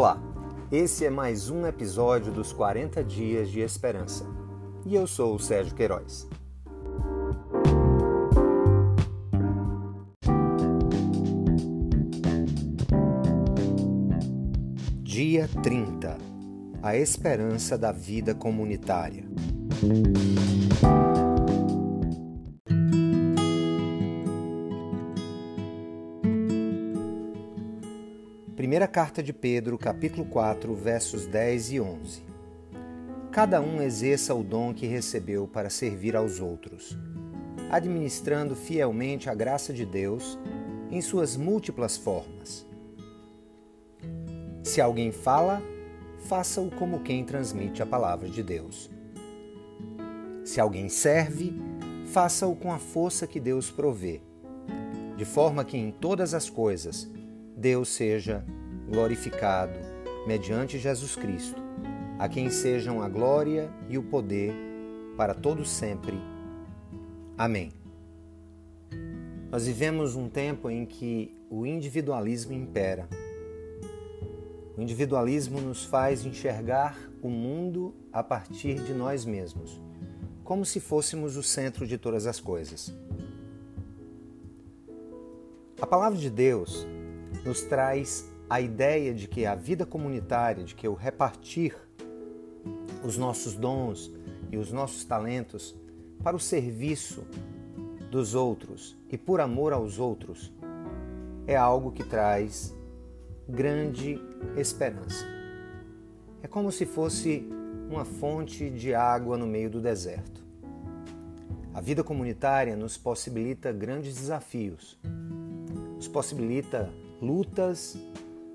Olá, esse é mais um episódio dos 40 Dias de Esperança e eu sou o Sérgio Queiroz. Dia 30 A Esperança da Vida Comunitária. Primeira carta de Pedro, capítulo 4, versos 10 e 11. Cada um exerça o dom que recebeu para servir aos outros, administrando fielmente a graça de Deus em suas múltiplas formas. Se alguém fala, faça-o como quem transmite a palavra de Deus. Se alguém serve, faça-o com a força que Deus provê, de forma que em todas as coisas Deus seja glorificado mediante Jesus Cristo, a quem sejam a glória e o poder para todos sempre. Amém. Nós vivemos um tempo em que o individualismo impera. O individualismo nos faz enxergar o mundo a partir de nós mesmos, como se fôssemos o centro de todas as coisas. A palavra de Deus nos traz a ideia de que a vida comunitária, de que o repartir os nossos dons e os nossos talentos para o serviço dos outros e por amor aos outros é algo que traz grande esperança. É como se fosse uma fonte de água no meio do deserto. A vida comunitária nos possibilita grandes desafios, nos possibilita lutas,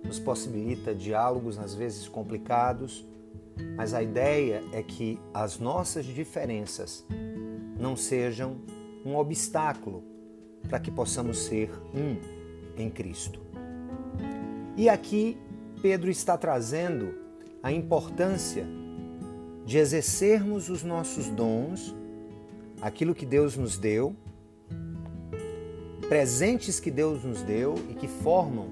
nos possibilita diálogos às vezes complicados, mas a ideia é que as nossas diferenças não sejam um obstáculo para que possamos ser um em Cristo. E aqui Pedro está trazendo a importância de exercermos os nossos dons, aquilo que Deus nos deu, presentes que Deus nos deu e que formam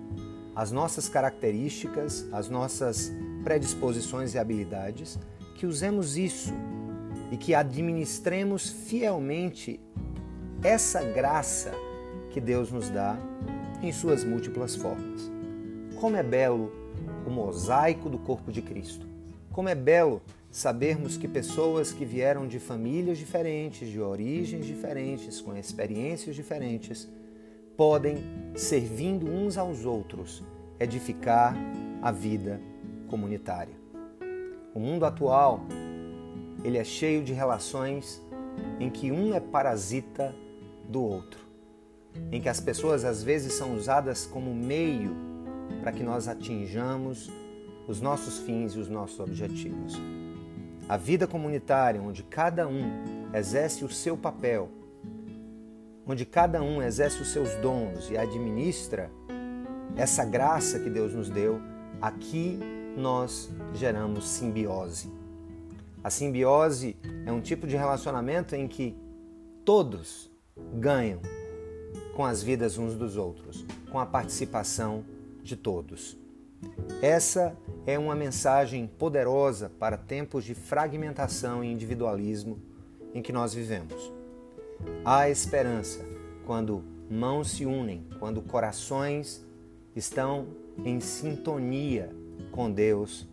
as nossas características, as nossas predisposições e habilidades, que usemos isso e que administremos fielmente essa graça que Deus nos dá em suas múltiplas formas. Como é belo o mosaico do corpo de Cristo. Como é belo sabermos que pessoas que vieram de famílias diferentes, de origens diferentes, com experiências diferentes, podem, servindo uns aos outros, edificar a vida comunitária. O mundo atual, ele é cheio de relações em que um é parasita do outro, em que as pessoas às vezes são usadas como meio para que nós atinjamos os nossos fins e os nossos objetivos. A vida comunitária, onde cada um exerce o seu papel onde cada um exerce os seus dons e administra essa graça que Deus nos deu, aqui nós geramos simbiose. A simbiose é um tipo de relacionamento em que todos ganham com as vidas uns dos outros, com a participação de todos. Essa é uma mensagem poderosa para tempos de fragmentação e individualismo em que nós vivemos. Há esperança quando mãos se unem, quando corações estão em sintonia com Deus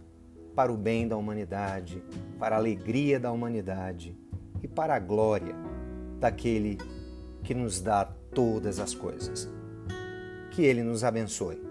para o bem da humanidade, para a alegria da humanidade e para a glória daquele que nos dá todas as coisas. Que Ele nos abençoe.